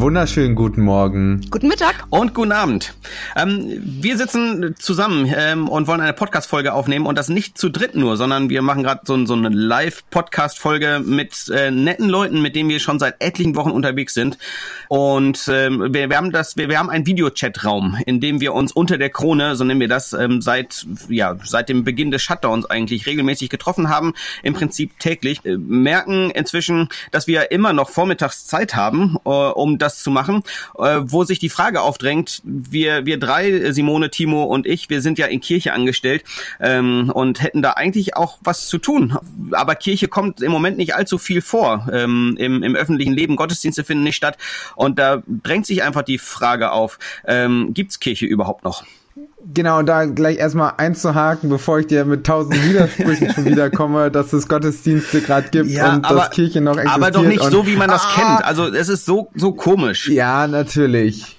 Einen wunderschönen guten Morgen. Guten Mittag. Und guten Abend. Ähm, wir sitzen zusammen ähm, und wollen eine Podcast-Folge aufnehmen und das nicht zu dritt nur, sondern wir machen gerade so, so, eine Live-Podcast-Folge mit äh, netten Leuten, mit denen wir schon seit etlichen Wochen unterwegs sind. Und ähm, wir, wir haben das, wir, wir haben einen Videochat-Raum, in dem wir uns unter der Krone, so nennen wir das, ähm, seit ja seit dem Beginn des Shutdowns eigentlich regelmäßig getroffen haben, im Prinzip täglich. Äh, merken inzwischen, dass wir immer noch vormittags Zeit haben. Äh, um das zu machen, äh, wo sich die Frage aufdrängt, wir, wir drei, Simone, Timo und ich, wir sind ja in Kirche angestellt ähm, und hätten da eigentlich auch was zu tun. Aber Kirche kommt im Moment nicht allzu viel vor. Ähm, im, Im öffentlichen Leben, Gottesdienste finden nicht statt. Und da drängt sich einfach die Frage auf, ähm, gibt es Kirche überhaupt noch? Genau, da gleich erstmal einzuhaken, bevor ich dir mit tausend Widersprüchen schon wieder komme, dass es Gottesdienste gerade gibt ja, und aber, dass Kirche noch existiert. Aber doch nicht so, wie man das ah, kennt. Also es ist so, so komisch. Ja, natürlich.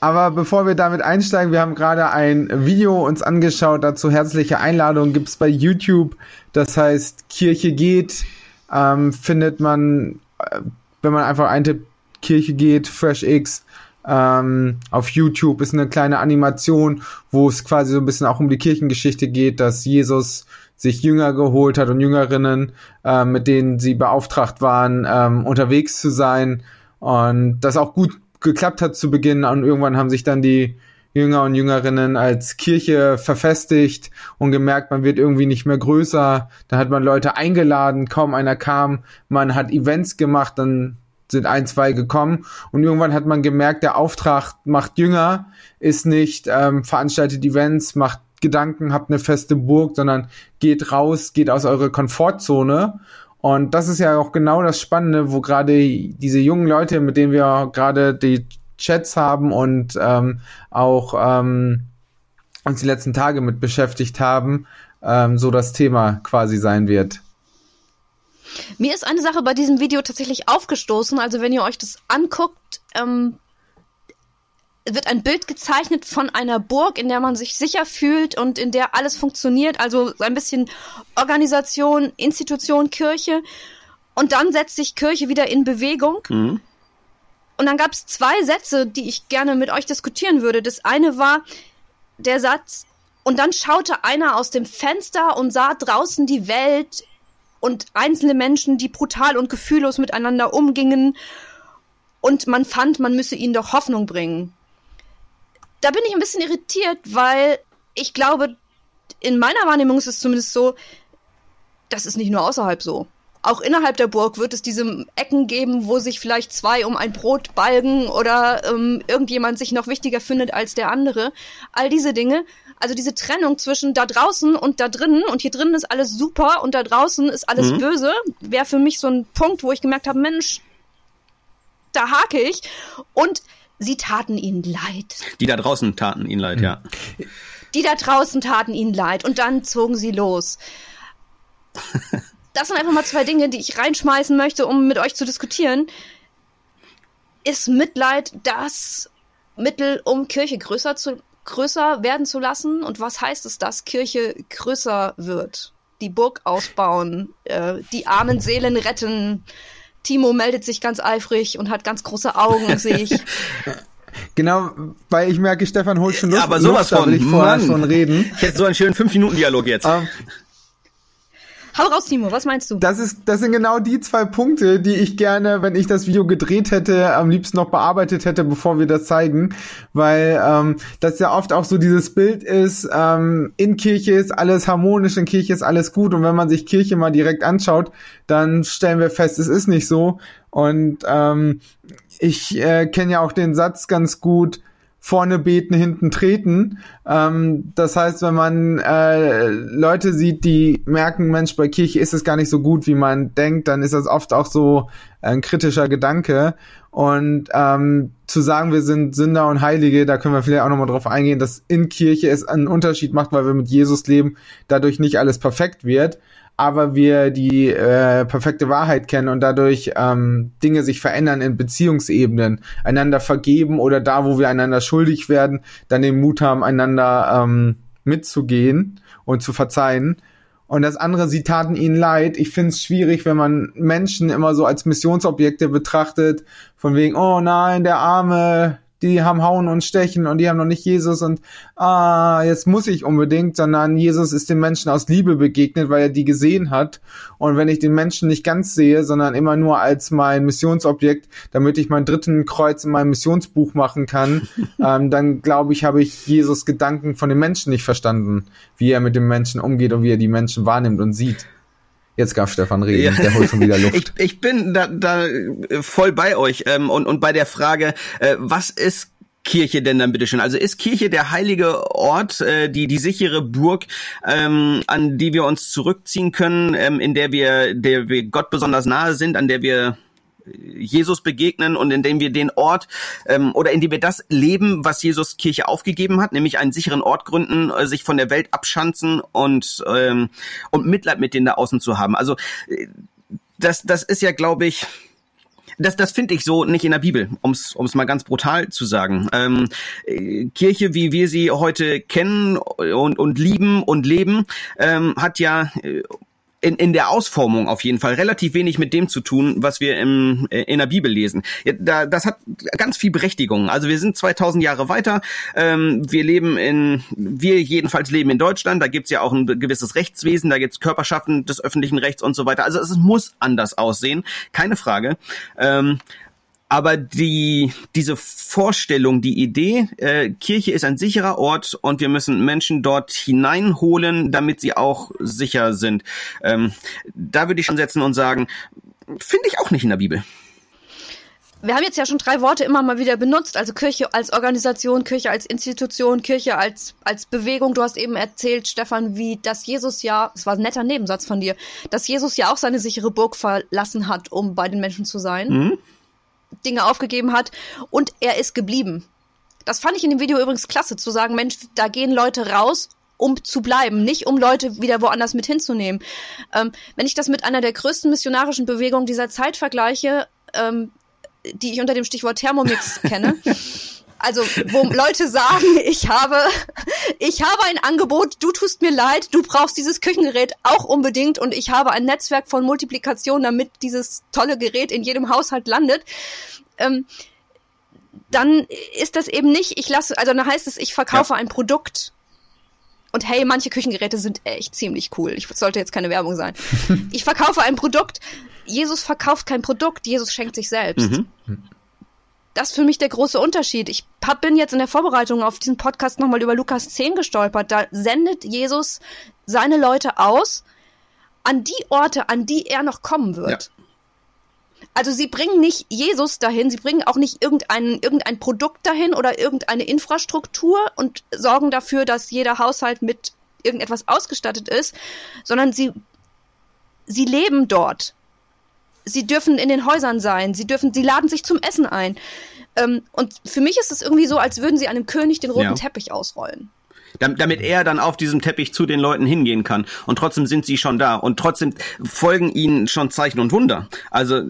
Aber bevor wir damit einsteigen, wir haben gerade ein Video uns angeschaut, dazu herzliche Einladung gibt's bei YouTube. Das heißt, Kirche geht, ähm, findet man, äh, wenn man einfach eintippt, Kirche geht, Fresh X, ähm, auf YouTube ist eine kleine Animation, wo es quasi so ein bisschen auch um die Kirchengeschichte geht, dass Jesus sich Jünger geholt hat und Jüngerinnen, äh, mit denen sie beauftragt waren, ähm, unterwegs zu sein und das auch gut geklappt hat zu Beginn und irgendwann haben sich dann die Jünger und Jüngerinnen als Kirche verfestigt und gemerkt, man wird irgendwie nicht mehr größer. Dann hat man Leute eingeladen, kaum einer kam. Man hat Events gemacht, dann sind ein, zwei gekommen und irgendwann hat man gemerkt, der Auftrag macht jünger, ist nicht ähm, veranstaltet Events, macht Gedanken, habt eine feste Burg, sondern geht raus, geht aus eurer Komfortzone. Und das ist ja auch genau das Spannende, wo gerade diese jungen Leute, mit denen wir gerade die Chats haben und ähm, auch ähm, uns die letzten Tage mit beschäftigt haben, ähm, so das Thema quasi sein wird. Mir ist eine Sache bei diesem Video tatsächlich aufgestoßen. Also wenn ihr euch das anguckt, ähm, wird ein Bild gezeichnet von einer Burg, in der man sich sicher fühlt und in der alles funktioniert. Also ein bisschen Organisation, Institution, Kirche. Und dann setzt sich Kirche wieder in Bewegung. Mhm. Und dann gab es zwei Sätze, die ich gerne mit euch diskutieren würde. Das eine war der Satz, und dann schaute einer aus dem Fenster und sah draußen die Welt und einzelne Menschen, die brutal und gefühllos miteinander umgingen. Und man fand, man müsse ihnen doch Hoffnung bringen. Da bin ich ein bisschen irritiert, weil ich glaube, in meiner Wahrnehmung ist es zumindest so, das ist nicht nur außerhalb so. Auch innerhalb der Burg wird es diese Ecken geben, wo sich vielleicht zwei um ein Brot balgen oder ähm, irgendjemand sich noch wichtiger findet als der andere. All diese Dinge also diese Trennung zwischen da draußen und da drinnen und hier drinnen ist alles super und da draußen ist alles mhm. böse, wäre für mich so ein Punkt, wo ich gemerkt habe, Mensch, da hake ich. Und sie taten ihnen leid. Die da draußen taten ihnen leid, mhm. ja. Die da draußen taten ihnen leid und dann zogen sie los. Das sind einfach mal zwei Dinge, die ich reinschmeißen möchte, um mit euch zu diskutieren. Ist Mitleid das Mittel, um Kirche größer zu größer werden zu lassen? Und was heißt es, dass Kirche größer wird? Die Burg ausbauen, äh, die armen Seelen retten. Timo meldet sich ganz eifrig und hat ganz große Augen, sehe ich. Genau, weil ich merke, Stefan holt schon Lust. Ja, aber sowas Lust, von, ich vorher schon reden. Ich hätte so einen schönen 5-Minuten-Dialog jetzt. Um, ähm, Hau raus, Timo, was meinst du? Das ist, das sind genau die zwei Punkte, die ich gerne, wenn ich das Video gedreht hätte, am liebsten noch bearbeitet hätte, bevor wir das zeigen. Weil ähm, das ja oft auch so dieses Bild ist, ähm, in Kirche ist alles harmonisch, in Kirche ist alles gut. Und wenn man sich Kirche mal direkt anschaut, dann stellen wir fest, es ist nicht so. Und ähm, ich äh, kenne ja auch den Satz ganz gut, vorne beten, hinten treten. Ähm, das heißt, wenn man äh, Leute sieht, die merken, Mensch, bei Kirche ist es gar nicht so gut, wie man denkt, dann ist das oft auch so ein kritischer Gedanke. Und ähm, zu sagen, wir sind Sünder und Heilige, da können wir vielleicht auch nochmal drauf eingehen, dass in Kirche es einen Unterschied macht, weil wir mit Jesus leben, dadurch nicht alles perfekt wird aber wir die äh, perfekte Wahrheit kennen und dadurch ähm, Dinge sich verändern in Beziehungsebenen, einander vergeben oder da, wo wir einander schuldig werden, dann den Mut haben, einander ähm, mitzugehen und zu verzeihen. Und das andere, sie taten ihnen leid. Ich finde es schwierig, wenn man Menschen immer so als Missionsobjekte betrachtet, von wegen, oh nein, der Arme, die haben Hauen und Stechen und die haben noch nicht Jesus und ah, jetzt muss ich unbedingt, sondern Jesus ist den Menschen aus Liebe begegnet, weil er die gesehen hat. Und wenn ich den Menschen nicht ganz sehe, sondern immer nur als mein Missionsobjekt, damit ich meinen dritten Kreuz in meinem Missionsbuch machen kann, ähm, dann glaube ich, habe ich Jesus Gedanken von den Menschen nicht verstanden, wie er mit den Menschen umgeht und wie er die Menschen wahrnimmt und sieht. Jetzt darf Stefan reden, ja. der holt schon wieder Luft. Ich, ich bin da, da voll bei euch ähm, und, und bei der Frage, äh, was ist Kirche denn dann bitteschön? Also ist Kirche der heilige Ort, äh, die die sichere Burg, ähm, an die wir uns zurückziehen können, ähm, in der wir, der wir Gott besonders nahe sind, an der wir Jesus begegnen und indem wir den Ort ähm, oder indem wir das leben, was Jesus Kirche aufgegeben hat, nämlich einen sicheren Ort gründen, äh, sich von der Welt abschanzen und ähm, und Mitleid mit denen da außen zu haben. Also äh, das das ist ja, glaube ich, das, das finde ich so nicht in der Bibel, um es mal ganz brutal zu sagen. Ähm, äh, Kirche, wie wir sie heute kennen und, und lieben und leben, ähm, hat ja äh, in, in der Ausformung auf jeden Fall relativ wenig mit dem zu tun, was wir im, äh, in der Bibel lesen. Da, das hat ganz viel Berechtigung. Also wir sind 2000 Jahre weiter. Ähm, wir leben in, wir jedenfalls leben in Deutschland. Da gibt's ja auch ein gewisses Rechtswesen. Da gibt's Körperschaften des öffentlichen Rechts und so weiter. Also es muss anders aussehen, keine Frage. Ähm, aber die diese Vorstellung, die Idee, äh, Kirche ist ein sicherer Ort und wir müssen Menschen dort hineinholen, damit sie auch sicher sind. Ähm, da würde ich schon setzen und sagen, finde ich auch nicht in der Bibel. Wir haben jetzt ja schon drei Worte immer mal wieder benutzt, also Kirche als Organisation, Kirche als Institution, Kirche als, als Bewegung. Du hast eben erzählt, Stefan, wie das Jesus ja, es war ein netter Nebensatz von dir, dass Jesus ja auch seine sichere Burg verlassen hat, um bei den Menschen zu sein. Mhm. Dinge aufgegeben hat und er ist geblieben. Das fand ich in dem Video übrigens klasse, zu sagen, Mensch, da gehen Leute raus, um zu bleiben, nicht um Leute wieder woanders mit hinzunehmen. Ähm, wenn ich das mit einer der größten missionarischen Bewegungen dieser Zeit vergleiche, ähm, die ich unter dem Stichwort Thermomix kenne, Also, wo Leute sagen, ich habe, ich habe ein Angebot, du tust mir leid, du brauchst dieses Küchengerät auch unbedingt und ich habe ein Netzwerk von Multiplikation, damit dieses tolle Gerät in jedem Haushalt landet. Ähm, dann ist das eben nicht, ich lasse, also dann heißt es, ich verkaufe ja. ein Produkt. Und hey, manche Küchengeräte sind echt ziemlich cool. Ich sollte jetzt keine Werbung sein. ich verkaufe ein Produkt. Jesus verkauft kein Produkt, Jesus schenkt sich selbst. Mhm das ist für mich der große Unterschied. Ich hab, bin jetzt in der Vorbereitung auf diesen Podcast nochmal über Lukas 10 gestolpert. Da sendet Jesus seine Leute aus an die Orte, an die er noch kommen wird. Ja. Also sie bringen nicht Jesus dahin, sie bringen auch nicht irgendein, irgendein Produkt dahin oder irgendeine Infrastruktur und sorgen dafür, dass jeder Haushalt mit irgendetwas ausgestattet ist, sondern sie, sie leben dort sie dürfen in den Häusern sein, sie dürfen, sie laden sich zum Essen ein. Ähm, und für mich ist es irgendwie so, als würden sie einem König den roten ja. Teppich ausrollen damit er dann auf diesem Teppich zu den Leuten hingehen kann. Und trotzdem sind sie schon da. Und trotzdem folgen ihnen schon Zeichen und Wunder. Also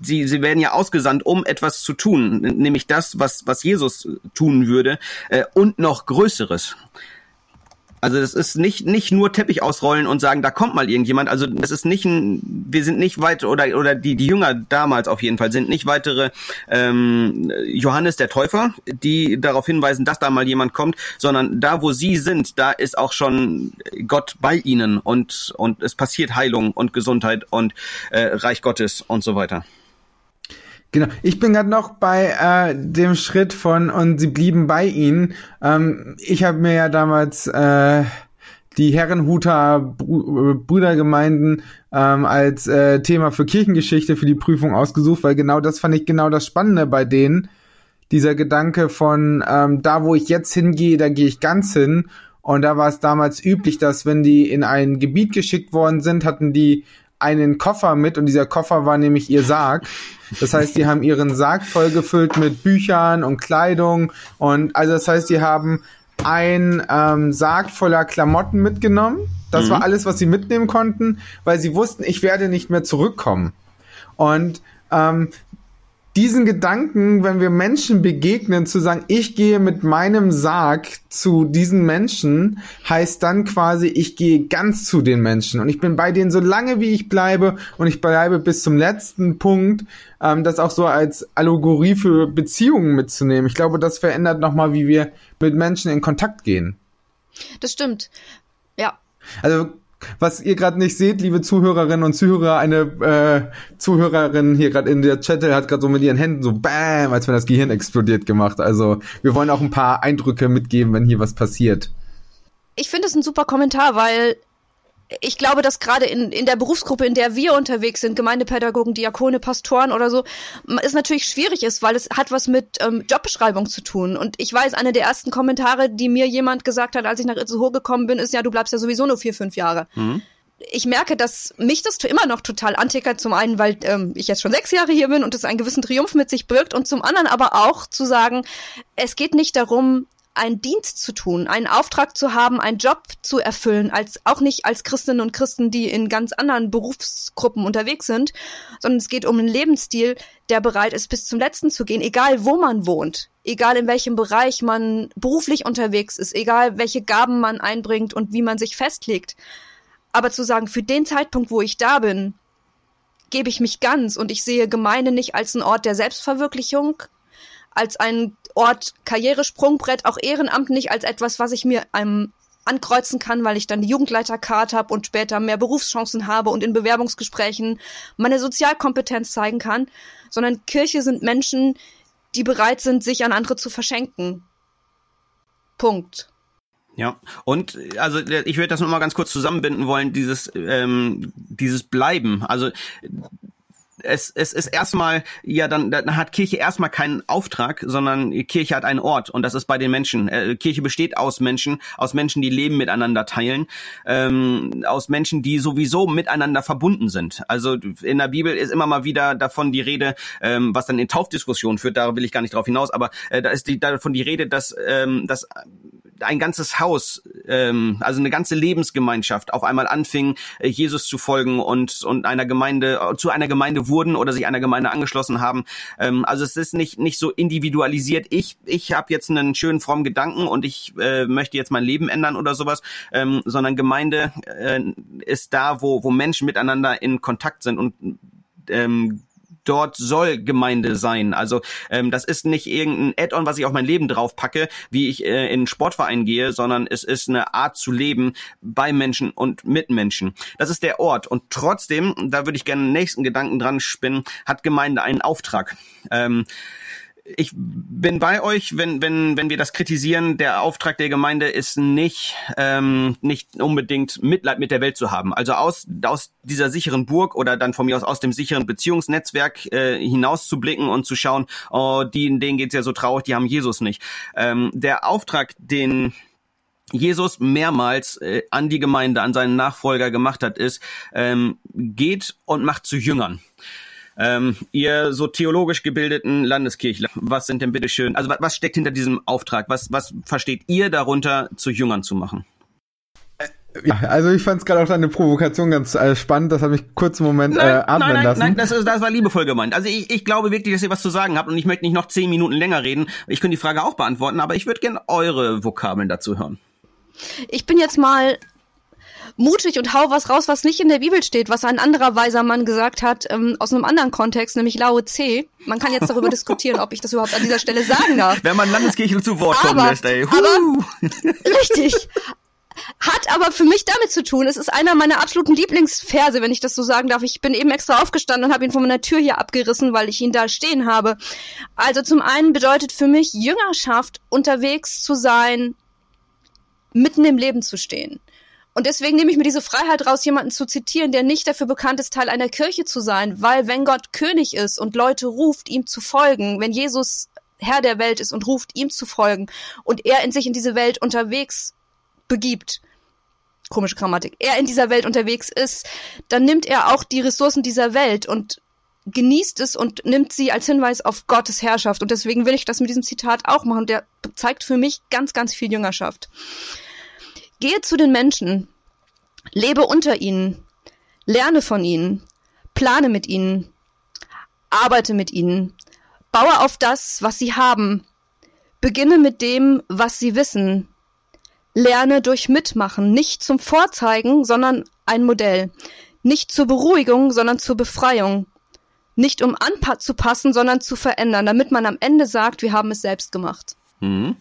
sie, sie werden ja ausgesandt, um etwas zu tun, nämlich das, was, was Jesus tun würde, äh, und noch Größeres. Also das ist nicht nicht nur Teppich ausrollen und sagen, da kommt mal irgendjemand. Also das ist nicht ein, wir sind nicht weit oder oder die die Jünger damals auf jeden Fall sind nicht weitere ähm, Johannes der Täufer, die darauf hinweisen, dass da mal jemand kommt, sondern da wo sie sind, da ist auch schon Gott bei ihnen und und es passiert Heilung und Gesundheit und äh, Reich Gottes und so weiter. Genau, ich bin gerade noch bei äh, dem Schritt von und sie blieben bei ihnen. Ähm, ich habe mir ja damals äh, die Herrenhuter Br Brüdergemeinden ähm, als äh, Thema für Kirchengeschichte für die Prüfung ausgesucht, weil genau das fand ich genau das Spannende bei denen. Dieser Gedanke von ähm, da, wo ich jetzt hingehe, da gehe ich ganz hin. Und da war es damals üblich, dass wenn die in ein Gebiet geschickt worden sind, hatten die einen Koffer mit und dieser Koffer war nämlich ihr Sarg. Das heißt, die haben ihren Sarg vollgefüllt mit Büchern und Kleidung und also das heißt, die haben ein ähm, Sarg voller Klamotten mitgenommen. Das mhm. war alles, was sie mitnehmen konnten, weil sie wussten, ich werde nicht mehr zurückkommen. Und ähm, diesen Gedanken, wenn wir Menschen begegnen, zu sagen, ich gehe mit meinem Sarg zu diesen Menschen, heißt dann quasi, ich gehe ganz zu den Menschen und ich bin bei denen so lange, wie ich bleibe und ich bleibe bis zum letzten Punkt, ähm, das auch so als Allegorie für Beziehungen mitzunehmen. Ich glaube, das verändert nochmal, wie wir mit Menschen in Kontakt gehen. Das stimmt. Ja. Also was ihr gerade nicht seht, liebe Zuhörerinnen und Zuhörer, eine äh, Zuhörerin hier gerade in der Chat hat gerade so mit ihren Händen so BAM, als wenn das Gehirn explodiert gemacht. Also wir wollen auch ein paar Eindrücke mitgeben, wenn hier was passiert. Ich finde es ein super Kommentar, weil ich glaube, dass gerade in, in der Berufsgruppe, in der wir unterwegs sind, Gemeindepädagogen, Diakone, Pastoren oder so, es natürlich schwierig ist, weil es hat was mit ähm, Jobbeschreibung zu tun. Und ich weiß, eine der ersten Kommentare, die mir jemand gesagt hat, als ich nach Itzehoe gekommen bin, ist ja, du bleibst ja sowieso nur vier, fünf Jahre. Mhm. Ich merke, dass mich das immer noch total antickert. Zum einen, weil ähm, ich jetzt schon sechs Jahre hier bin und es einen gewissen Triumph mit sich birgt. Und zum anderen aber auch zu sagen, es geht nicht darum, einen Dienst zu tun, einen Auftrag zu haben, einen Job zu erfüllen, als auch nicht als Christinnen und Christen, die in ganz anderen Berufsgruppen unterwegs sind, sondern es geht um einen Lebensstil, der bereit ist, bis zum Letzten zu gehen, egal wo man wohnt, egal in welchem Bereich man beruflich unterwegs ist, egal welche Gaben man einbringt und wie man sich festlegt. Aber zu sagen, für den Zeitpunkt, wo ich da bin, gebe ich mich ganz und ich sehe Gemeinde nicht als einen Ort der Selbstverwirklichung, als ein Ort Karrieresprungbrett, auch Ehrenamt nicht als etwas, was ich mir ähm, ankreuzen kann, weil ich dann die Jugendleiterkarte habe und später mehr Berufschancen habe und in Bewerbungsgesprächen meine Sozialkompetenz zeigen kann, sondern Kirche sind Menschen, die bereit sind, sich an andere zu verschenken. Punkt. Ja, und also ich würde das nochmal ganz kurz zusammenbinden wollen, dieses, ähm, dieses Bleiben. Also es, es ist erstmal, ja, dann, dann hat Kirche erstmal keinen Auftrag, sondern Kirche hat einen Ort und das ist bei den Menschen. Äh, Kirche besteht aus Menschen, aus Menschen, die Leben miteinander teilen, ähm, aus Menschen, die sowieso miteinander verbunden sind. Also in der Bibel ist immer mal wieder davon die Rede, ähm, was dann in Taufdiskussionen führt, da will ich gar nicht drauf hinaus, aber äh, da ist die, davon die Rede, dass, ähm, dass ein ganzes Haus, ähm, also eine ganze Lebensgemeinschaft auf einmal anfing, äh, Jesus zu folgen und, und einer Gemeinde, äh, zu einer Gemeinde wurden oder sich einer Gemeinde angeschlossen haben. Ähm, also es ist nicht, nicht so individualisiert. Ich, ich habe jetzt einen schönen frommen Gedanken und ich äh, möchte jetzt mein Leben ändern oder sowas, ähm, sondern Gemeinde äh, ist da, wo, wo Menschen miteinander in Kontakt sind und ähm, dort soll Gemeinde sein. Also ähm, das ist nicht irgendein Add-on, was ich auf mein Leben drauf packe, wie ich äh, in einen Sportverein gehe, sondern es ist eine Art zu leben bei Menschen und mit Menschen. Das ist der Ort. Und trotzdem, da würde ich gerne den nächsten Gedanken dran spinnen, hat Gemeinde einen Auftrag. Ähm, ich bin bei euch, wenn, wenn, wenn wir das kritisieren. Der Auftrag der Gemeinde ist nicht, ähm, nicht unbedingt Mitleid mit der Welt zu haben. Also aus, aus dieser sicheren Burg oder dann von mir aus aus dem sicheren Beziehungsnetzwerk äh, hinauszublicken und zu schauen, oh, die, denen geht's ja so traurig, die haben Jesus nicht. Ähm, der Auftrag, den Jesus mehrmals äh, an die Gemeinde, an seinen Nachfolger gemacht hat, ist, ähm, geht und macht zu Jüngern. Ähm, ihr so theologisch gebildeten Landeskirchler, was sind denn bitte schön, also was steckt hinter diesem Auftrag? Was, was versteht ihr darunter, zu Jüngern zu machen? Ja, also ich fand es gerade auch deine Provokation ganz äh, spannend. Das hat mich kurz einen Moment nein, äh, atmen nein, nein, lassen. Nein, das, ist, das war liebevoll gemeint. Also ich, ich glaube wirklich, dass ihr was zu sagen habt und ich möchte nicht noch zehn Minuten länger reden. Ich könnte die Frage auch beantworten, aber ich würde gerne eure Vokabeln dazu hören. Ich bin jetzt mal mutig und hau was raus, was nicht in der Bibel steht, was ein anderer weiser Mann gesagt hat, ähm, aus einem anderen Kontext, nämlich Lao Tse. Man kann jetzt darüber diskutieren, ob ich das überhaupt an dieser Stelle sagen darf. Wenn man Landeskirche zu Wort kommen lässt, ey. Aber, richtig. Hat aber für mich damit zu tun, es ist einer meiner absoluten Lieblingsverse, wenn ich das so sagen darf. Ich bin eben extra aufgestanden und habe ihn von meiner Tür hier abgerissen, weil ich ihn da stehen habe. Also zum einen bedeutet für mich Jüngerschaft, unterwegs zu sein, mitten im Leben zu stehen. Und deswegen nehme ich mir diese Freiheit raus, jemanden zu zitieren, der nicht dafür bekannt ist, Teil einer Kirche zu sein, weil wenn Gott König ist und Leute ruft, ihm zu folgen, wenn Jesus Herr der Welt ist und ruft, ihm zu folgen und er in sich in diese Welt unterwegs begibt, komische Grammatik, er in dieser Welt unterwegs ist, dann nimmt er auch die Ressourcen dieser Welt und genießt es und nimmt sie als Hinweis auf Gottes Herrschaft. Und deswegen will ich das mit diesem Zitat auch machen. Der zeigt für mich ganz, ganz viel Jüngerschaft. Gehe zu den Menschen, lebe unter ihnen, lerne von ihnen, plane mit ihnen, arbeite mit ihnen, Baue auf das, was sie haben. Beginne mit dem, was sie wissen. Lerne durch Mitmachen, nicht zum Vorzeigen, sondern ein Modell. Nicht zur Beruhigung, sondern zur Befreiung. Nicht um anzupassen, sondern zu verändern, damit man am Ende sagt, wir haben es selbst gemacht. Mhm.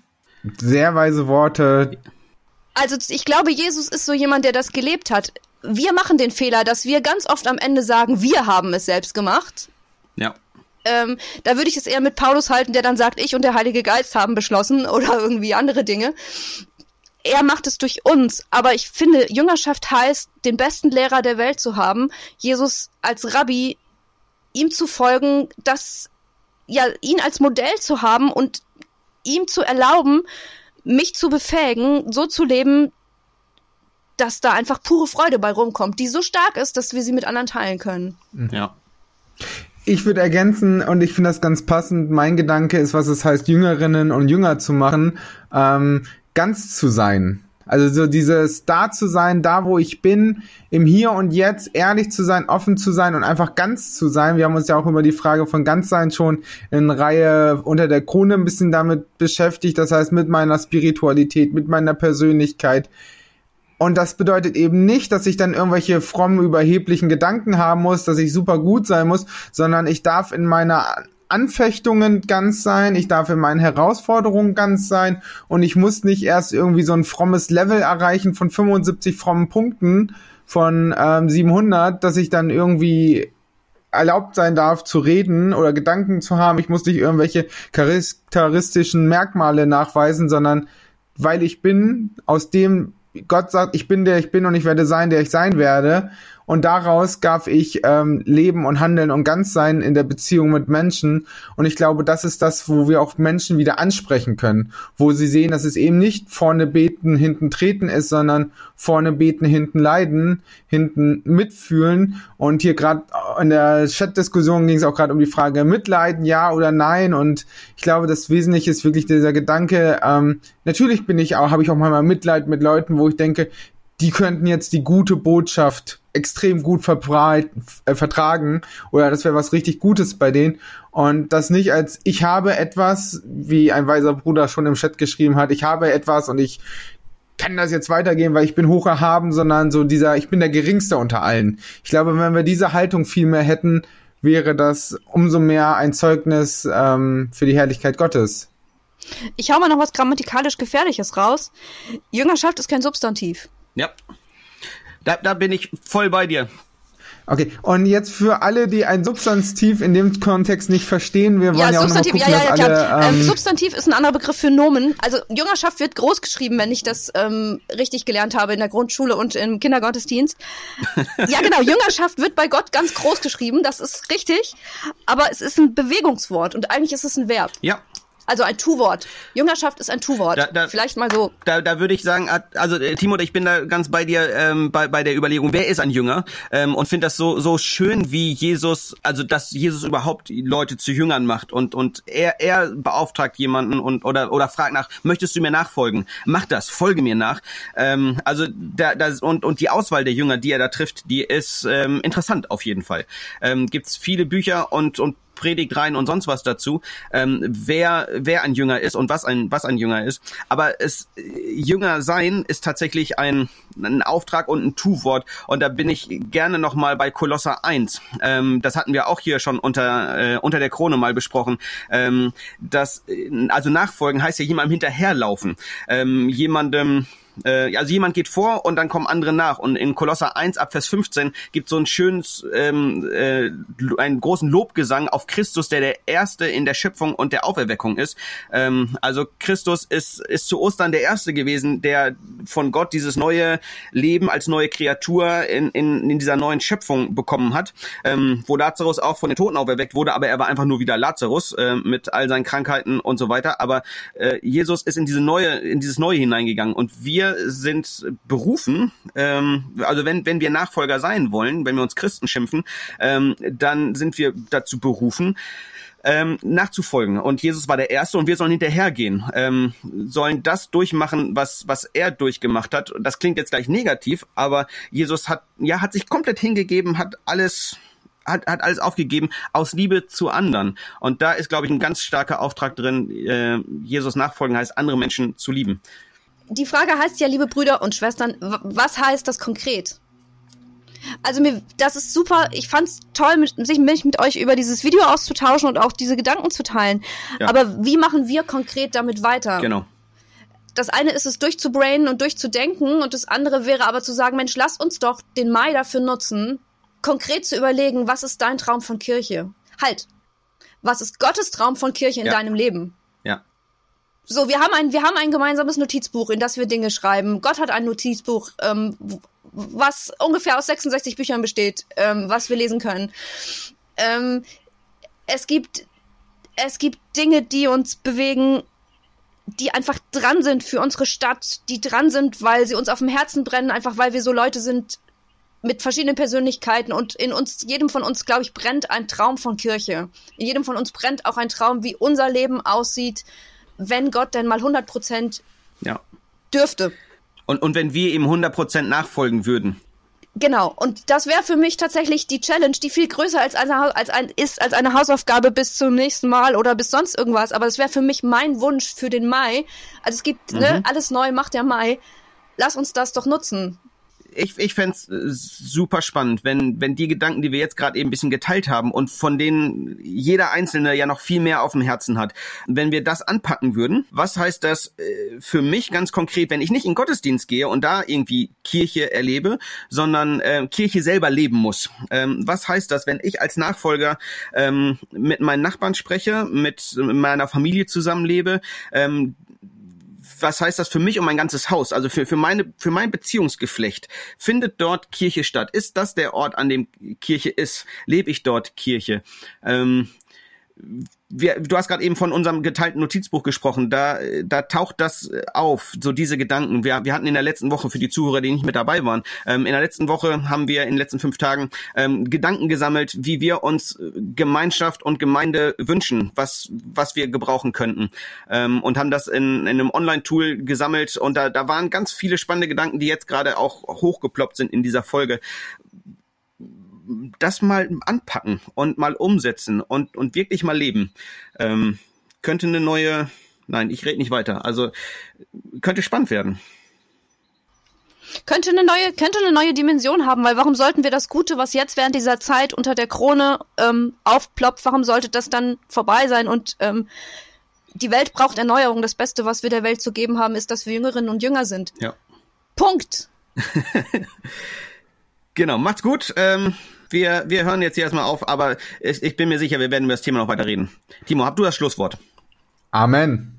Sehr weise Worte. Also ich glaube, Jesus ist so jemand, der das gelebt hat. Wir machen den Fehler, dass wir ganz oft am Ende sagen, wir haben es selbst gemacht. Ja. Ähm, da würde ich es eher mit Paulus halten, der dann sagt, ich und der Heilige Geist haben beschlossen oder irgendwie andere Dinge. Er macht es durch uns, aber ich finde, Jüngerschaft heißt, den besten Lehrer der Welt zu haben, Jesus als Rabbi, ihm zu folgen, das, ja, ihn als Modell zu haben und ihm zu erlauben, mich zu befähigen, so zu leben, dass da einfach pure Freude bei rumkommt, die so stark ist, dass wir sie mit anderen teilen können. Ja. Ich würde ergänzen, und ich finde das ganz passend, mein Gedanke ist, was es heißt, Jüngerinnen und Jünger zu machen, ähm, ganz zu sein. Also so dieses da zu sein, da wo ich bin, im Hier und Jetzt ehrlich zu sein, offen zu sein und einfach ganz zu sein. Wir haben uns ja auch über die Frage von Ganzsein schon in Reihe unter der Krone ein bisschen damit beschäftigt. Das heißt, mit meiner Spiritualität, mit meiner Persönlichkeit. Und das bedeutet eben nicht, dass ich dann irgendwelche frommen, überheblichen Gedanken haben muss, dass ich super gut sein muss, sondern ich darf in meiner Anfechtungen ganz sein, ich darf in meinen Herausforderungen ganz sein und ich muss nicht erst irgendwie so ein frommes Level erreichen von 75 frommen Punkten von ähm, 700, dass ich dann irgendwie erlaubt sein darf zu reden oder Gedanken zu haben. Ich muss nicht irgendwelche charakteristischen Merkmale nachweisen, sondern weil ich bin, aus dem Gott sagt, ich bin der ich bin und ich werde sein, der ich sein werde, und daraus darf ich ähm, leben und handeln und ganz sein in der Beziehung mit Menschen. Und ich glaube, das ist das, wo wir auch Menschen wieder ansprechen können, wo sie sehen, dass es eben nicht vorne beten, hinten treten ist, sondern vorne beten, hinten leiden, hinten mitfühlen. Und hier gerade in der Chat-Diskussion ging es auch gerade um die Frage Mitleiden, ja oder nein. Und ich glaube, das Wesentliche ist wirklich dieser Gedanke. Ähm, natürlich bin ich auch, habe ich auch manchmal Mitleid mit Leuten, wo ich denke, die könnten jetzt die gute Botschaft extrem gut äh, vertragen oder das wäre was richtig Gutes bei denen und das nicht als ich habe etwas, wie ein weiser Bruder schon im Chat geschrieben hat, ich habe etwas und ich kann das jetzt weitergehen, weil ich bin hoch erhaben, sondern so dieser, ich bin der Geringste unter allen. Ich glaube, wenn wir diese Haltung viel mehr hätten, wäre das umso mehr ein Zeugnis ähm, für die Herrlichkeit Gottes. Ich hau mal noch was grammatikalisch Gefährliches raus. Jüngerschaft ist kein Substantiv. Ja. Da, da bin ich voll bei dir. Okay, und jetzt für alle, die ein Substantiv in dem Kontext nicht verstehen, wir wollen ja, ja auch Substantiv, gucken, ja, ja, ja, alle, ähm, ähm, Substantiv ist ein anderer Begriff für Nomen. Also Jüngerschaft wird groß geschrieben, wenn ich das ähm, richtig gelernt habe in der Grundschule und im Kindergottesdienst. ja, genau, Jüngerschaft wird bei Gott ganz groß geschrieben, das ist richtig, aber es ist ein Bewegungswort und eigentlich ist es ein Verb. Ja, also ein Tu-Wort. Jüngerschaft ist ein Tu-Wort. Vielleicht mal so. Da, da würde ich sagen, also äh, Timo, ich bin da ganz bei dir ähm, bei, bei der Überlegung, wer ist ein Jünger? Ähm, und finde das so so schön, wie Jesus, also dass Jesus überhaupt Leute zu Jüngern macht und und er er beauftragt jemanden und oder oder fragt nach, möchtest du mir nachfolgen? Mach das, folge mir nach. Ähm, also da, da und und die Auswahl der Jünger, die er da trifft, die ist ähm, interessant auf jeden Fall. Ähm, gibt's viele Bücher und und Predigt rein und sonst was dazu, ähm, wer wer ein Jünger ist und was ein was ein Jünger ist. Aber es Jünger sein ist tatsächlich ein ein Auftrag und ein Tu-Wort und da bin ich gerne noch mal bei Kolosser 1. Ähm, das hatten wir auch hier schon unter äh, unter der Krone mal besprochen. Ähm, das also nachfolgen heißt ja jemandem hinterherlaufen, ähm, jemandem äh, also jemand geht vor und dann kommen andere nach. Und in Kolosser 1 ab Vers 15 gibt so ein schönes, ähm, äh, einen großen Lobgesang auf Christus, der der Erste in der Schöpfung und der Auferweckung ist. Ähm, also Christus ist, ist zu Ostern der Erste gewesen, der von Gott dieses neue Leben als neue Kreatur in, in, in dieser neuen Schöpfung bekommen hat, ähm, wo Lazarus auch von den Toten auferweckt wurde, aber er war einfach nur wieder Lazarus äh, mit all seinen Krankheiten und so weiter. Aber äh, Jesus ist in diese neue, in dieses Neue hineingegangen und wir wir sind berufen, ähm, also wenn, wenn wir Nachfolger sein wollen, wenn wir uns Christen schimpfen, ähm, dann sind wir dazu berufen, ähm, nachzufolgen. Und Jesus war der Erste und wir sollen hinterhergehen, ähm, sollen das durchmachen, was, was er durchgemacht hat. Das klingt jetzt gleich negativ, aber Jesus hat, ja, hat sich komplett hingegeben, hat alles hat, hat alles aufgegeben aus Liebe zu anderen. Und da ist, glaube ich, ein ganz starker Auftrag drin, äh, Jesus nachfolgen heißt, andere Menschen zu lieben. Die Frage heißt ja, liebe Brüder und Schwestern, was heißt das konkret? Also mir, das ist super. Ich fand's toll, mit, sich mich mit euch über dieses Video auszutauschen und auch diese Gedanken zu teilen. Ja. Aber wie machen wir konkret damit weiter? Genau. Das eine ist es durchzubrainen und durchzudenken und das andere wäre aber zu sagen, Mensch, lass uns doch den Mai dafür nutzen, konkret zu überlegen, was ist dein Traum von Kirche? Halt. Was ist Gottes Traum von Kirche in ja. deinem Leben? So, wir haben ein, wir haben ein gemeinsames Notizbuch, in das wir Dinge schreiben. Gott hat ein Notizbuch, ähm, was ungefähr aus 66 Büchern besteht, ähm, was wir lesen können. Ähm, es gibt, es gibt Dinge, die uns bewegen, die einfach dran sind für unsere Stadt, die dran sind, weil sie uns auf dem Herzen brennen, einfach weil wir so Leute sind mit verschiedenen Persönlichkeiten und in uns, jedem von uns, glaube ich, brennt ein Traum von Kirche. In jedem von uns brennt auch ein Traum, wie unser Leben aussieht, wenn Gott denn mal 100 Prozent ja. dürfte. Und, und wenn wir ihm 100% nachfolgen würden. Genau, und das wäre für mich tatsächlich die Challenge, die viel größer als eine, als ein, ist als eine Hausaufgabe bis zum nächsten Mal oder bis sonst irgendwas. Aber das wäre für mich mein Wunsch für den Mai. Also es gibt, ne, mhm. ne, alles neu macht der Mai. Lass uns das doch nutzen ich, ich fände es äh, super spannend, wenn, wenn die Gedanken, die wir jetzt gerade eben ein bisschen geteilt haben und von denen jeder Einzelne ja noch viel mehr auf dem Herzen hat, wenn wir das anpacken würden, was heißt das äh, für mich ganz konkret, wenn ich nicht in Gottesdienst gehe und da irgendwie Kirche erlebe, sondern äh, Kirche selber leben muss? Ähm, was heißt das, wenn ich als Nachfolger ähm, mit meinen Nachbarn spreche, mit meiner Familie zusammenlebe, ähm, was heißt das für mich und mein ganzes Haus? Also für, für meine, für mein Beziehungsgeflecht. Findet dort Kirche statt? Ist das der Ort, an dem Kirche ist? Lebe ich dort Kirche? Ähm, wir, du hast gerade eben von unserem geteilten Notizbuch gesprochen. Da, da taucht das auf, so diese Gedanken. Wir, wir hatten in der letzten Woche für die Zuhörer, die nicht mit dabei waren, ähm, in der letzten Woche haben wir in den letzten fünf Tagen ähm, Gedanken gesammelt, wie wir uns äh, Gemeinschaft und Gemeinde wünschen, was, was wir gebrauchen könnten. Ähm, und haben das in, in einem Online-Tool gesammelt. Und da, da waren ganz viele spannende Gedanken, die jetzt gerade auch hochgeploppt sind in dieser Folge das mal anpacken und mal umsetzen und, und wirklich mal leben. Ähm, könnte eine neue, nein, ich rede nicht weiter. Also könnte spannend werden. Könnte eine neue, könnte eine neue Dimension haben, weil warum sollten wir das Gute, was jetzt während dieser Zeit unter der Krone ähm, aufploppt, warum sollte das dann vorbei sein? Und ähm, die Welt braucht Erneuerung. Das Beste, was wir der Welt zu geben haben, ist, dass wir Jüngerinnen und Jünger sind. Ja. Punkt. genau, macht's gut. Ähm, wir, wir hören jetzt hier erstmal auf, aber ich, ich bin mir sicher, wir werden über das Thema noch weiter reden. Timo, hab du das Schlusswort? Amen.